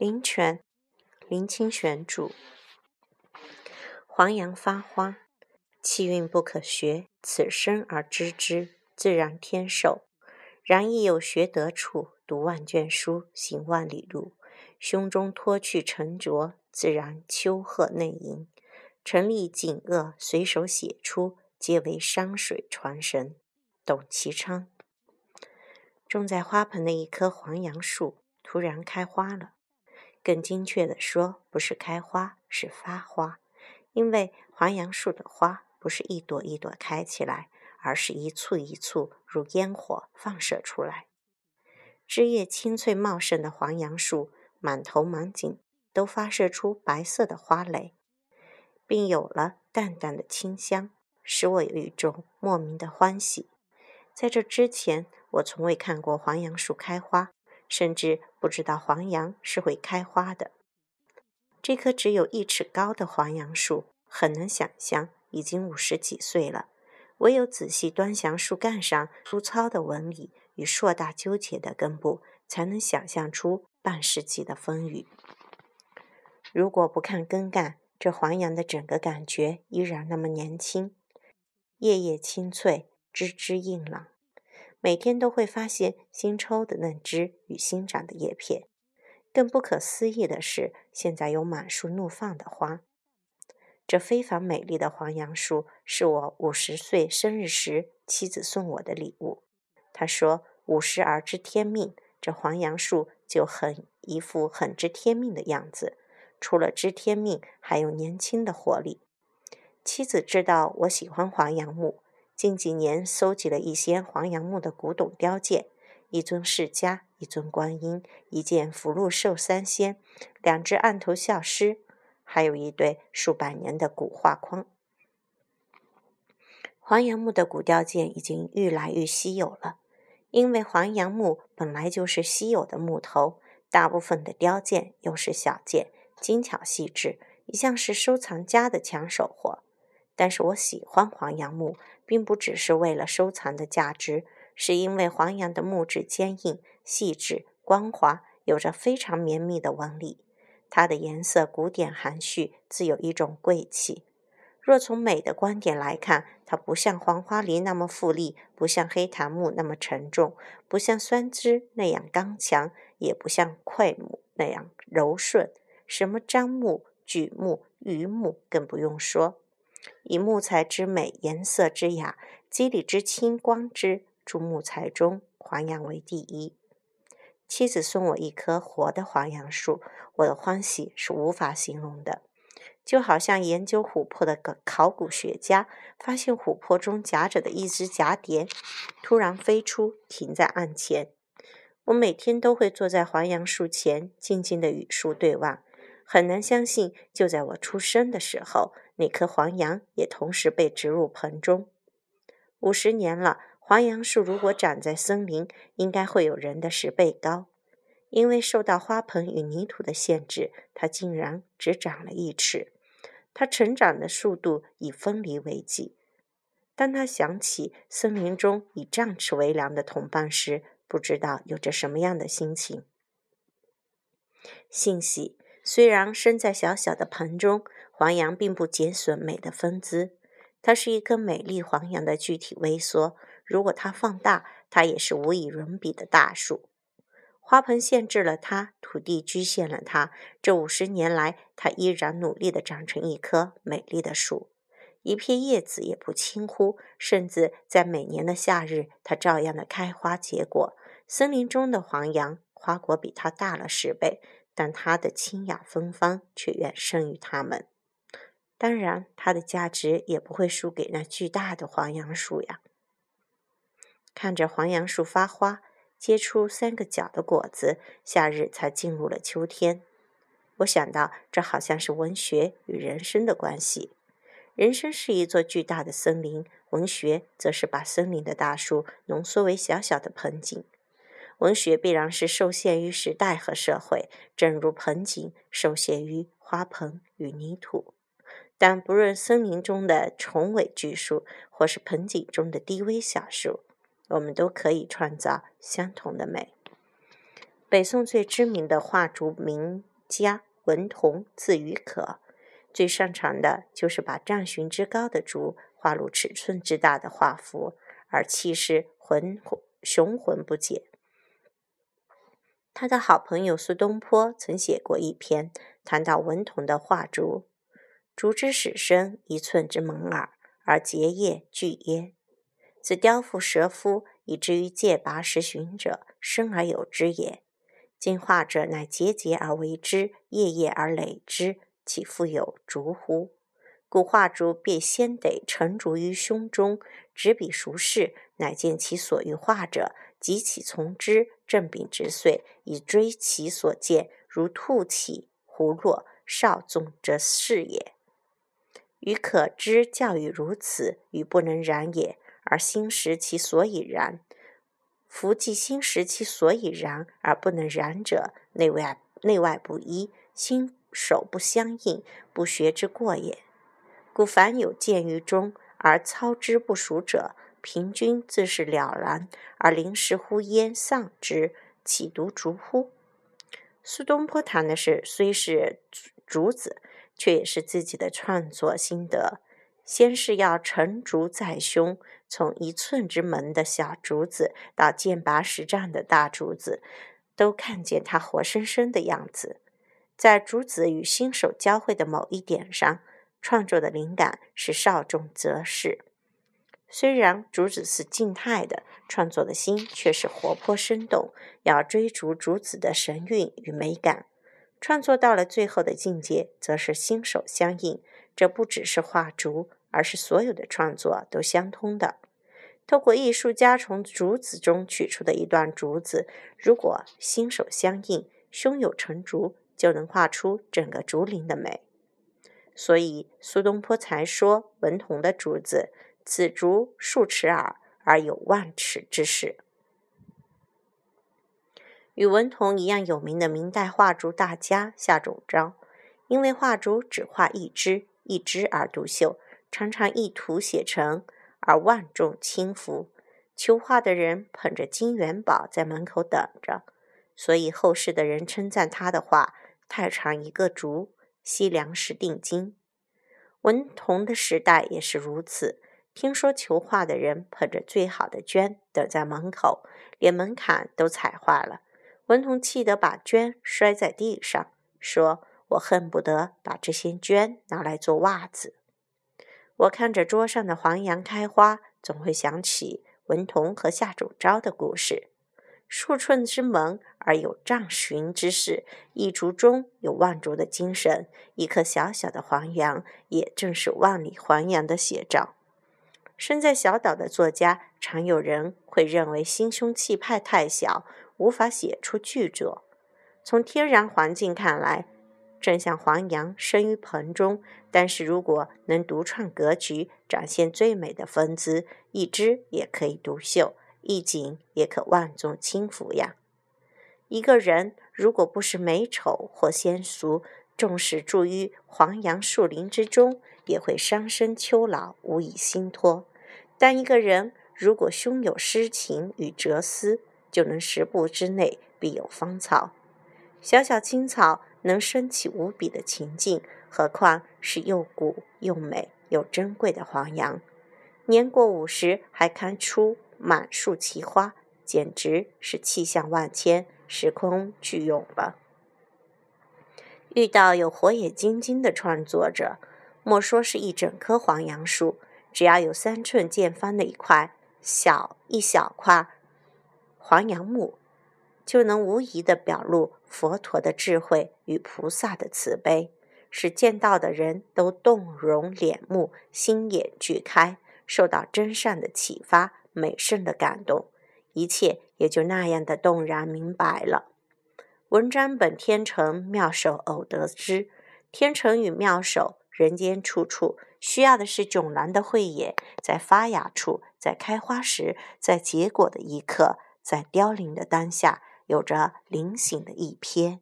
林泉，林清玄著。黄杨发花，气韵不可学，此生而知之，自然天授。然亦有学得处，读万卷书，行万里路，胸中脱去沉着，自然丘壑内盈。陈立锦恶，随手写出，皆为山水传神。董其昌。种在花盆的一棵黄杨树突然开花了。更精确地说，不是开花，是发花。因为黄杨树的花不是一朵一朵开起来，而是一簇一簇如烟火放射出来。枝叶青翠茂盛的黄杨树，满头满颈都发射出白色的花蕾，并有了淡淡的清香，使我有一种莫名的欢喜。在这之前，我从未看过黄杨树开花。甚至不知道黄杨是会开花的。这棵只有一尺高的黄杨树，很难想象已经五十几岁了。唯有仔细端详树干上粗糙的纹理与硕大纠结的根部，才能想象出半世纪的风雨。如果不看根干，这黄杨的整个感觉依然那么年轻，叶叶青翠，枝枝硬朗。每天都会发现新抽的嫩枝与新长的叶片。更不可思议的是，现在有满树怒放的花。这非凡美丽的黄杨树是我五十岁生日时妻子送我的礼物。她说：“五十而知天命，这黄杨树就很一副很知天命的样子。除了知天命，还有年轻的活力。”妻子知道我喜欢黄杨木。近几年搜集了一些黄杨木的古董雕件，一尊释迦，一尊观音，一件福禄寿三仙，两只案头笑狮，还有一对数百年的古画框。黄杨木的古雕件已经愈来愈稀有了，因为黄杨木本来就是稀有的木头，大部分的雕件又是小件，精巧细致，一向是收藏家的抢手货。但是我喜欢黄杨木，并不只是为了收藏的价值，是因为黄杨的木质坚硬、细致、光滑，有着非常绵密的纹理。它的颜色古典含蓄，自有一种贵气。若从美的观点来看，它不像黄花梨那么富丽，不像黑檀木那么沉重，不像酸枝那样刚强，也不像桧木那样柔顺。什么樟木、榉木、榆木，更不用说。以木材之美、颜色之雅、肌理之清、光之，诸木材中，黄杨为第一。妻子送我一棵活的黄杨树，我的欢喜是无法形容的，就好像研究琥珀的考古学家发现琥珀中夹着的一只蛱蝶突然飞出，停在岸前。我每天都会坐在黄杨树前，静静的与树对望，很难相信，就在我出生的时候。那棵黄杨也同时被植入盆中。五十年了，黄杨树如果长在森林，应该会有人的十倍高。因为受到花盆与泥土的限制，它竟然只长了一尺。它成长的速度以分离为计。当他想起森林中以丈尺为量的同伴时，不知道有着什么样的心情。幸喜，虽然生在小小的盆中。黄杨并不减损美的风姿，它是一棵美丽黄杨的具体微缩。如果它放大，它也是无以伦比的大树。花盆限制了它，土地局限了它。这五十年来，它依然努力地长成一棵美丽的树，一片叶子也不轻忽。甚至在每年的夏日，它照样的开花结果。森林中的黄杨花果比它大了十倍，但它的清雅芬芳却远胜于它们。当然，它的价值也不会输给那巨大的黄杨树呀。看着黄杨树发花，结出三个角的果子，夏日才进入了秋天。我想到，这好像是文学与人生的关系。人生是一座巨大的森林，文学则是把森林的大树浓缩为小小的盆景。文学必然是受限于时代和社会，正如盆景受限于花盆与泥土。但不论森林中的重尾巨树，或是盆景中的低微小树，我们都可以创造相同的美。北宋最知名的画竹名家文同，字于可，最擅长的就是把丈寻之高的竹画入尺寸之大的画幅，而气势浑雄浑不减。他的好朋友苏东坡曾写过一篇，谈到文同的画竹：“竹之始生，一寸之萌耳，而结叶巨焉。此雕复蛇夫，以至于借拔时寻者，生而有之也。今画者乃节节而为之，叶叶而累之，岂复有竹乎？故画竹必先得成竹于胸中，执笔熟视，乃见其所欲画者。”急起从之，振柄直遂，以追其所见，如兔起胡落，少纵则是也。予可知教育如此，予不能然也。而心识其所以然，夫既心识其所以然而不能然者，内外内外不一，心手不相应，不学之过也。故凡有见于中而操之不熟者。平均自是了然，而临时呼焉丧之，岂独竹乎？苏东坡谈的是，虽是竹子，却也是自己的创作心得。先是要成竹在胸，从一寸之门的小竹子，到剑拔十丈的大竹子，都看见它活生生的样子。在竹子与新手交汇的某一点上，创作的灵感是少纵则逝。虽然竹子是静态的，创作的心却是活泼生动，要追逐竹子的神韵与美感。创作到了最后的境界，则是心手相应。这不只是画竹，而是所有的创作都相通的。透过艺术家从竹子中取出的一段竹子，如果心手相应，胸有成竹，就能画出整个竹林的美。所以苏东坡才说文同的竹子。此竹数尺耳，而有万尺之势。与文同一样有名的明代画竹大家夏仲昭，因为画竹只画一枝一枝而独秀，常常一图写成而万众倾服。求画的人捧着金元宝在门口等着，所以后世的人称赞他的画太长一个竹，惜粮食定金。文同的时代也是如此。听说求画的人捧着最好的绢等在门口，连门槛都踩坏了。文同气得把绢摔在地上，说：“我恨不得把这些绢拿来做袜子。”我看着桌上的黄杨开花，总会想起文同和夏主昭的故事。数寸之门而有丈寻之势，一竹中有万竹的精神。一颗小小的黄杨，也正是万里黄杨的写照。身在小岛的作家，常有人会认为心胸气派太小，无法写出巨作。从天然环境看来，正像黄杨生于盆中，但是如果能独创格局，展现最美的风姿，一枝也可以独秀，一景也可万众倾服呀。一个人如果不是美丑或仙俗，纵使住于黄杨树林之中，也会伤身秋老，无以心托。但一个人如果胸有诗情与哲思，就能十步之内必有芳草。小小青草能升起无比的情境，何况是又古又美又珍贵的黄杨？年过五十还开出满树奇花，简直是气象万千，时空巨涌了。遇到有火眼金睛的创作者，莫说是一整棵黄杨树。只要有三寸见方的一块小一小块黄杨木，就能无疑的表露佛陀的智慧与菩萨的慈悲，使见到的人都动容脸目，心眼俱开，受到真善的启发，美圣的感动，一切也就那样的动然明白了。文章本天成，妙手偶得之。天成与妙手，人间处处。需要的是迥然的慧眼，在发芽处，在开花时，在结果的一刻，在凋零的当下，有着灵醒的一瞥。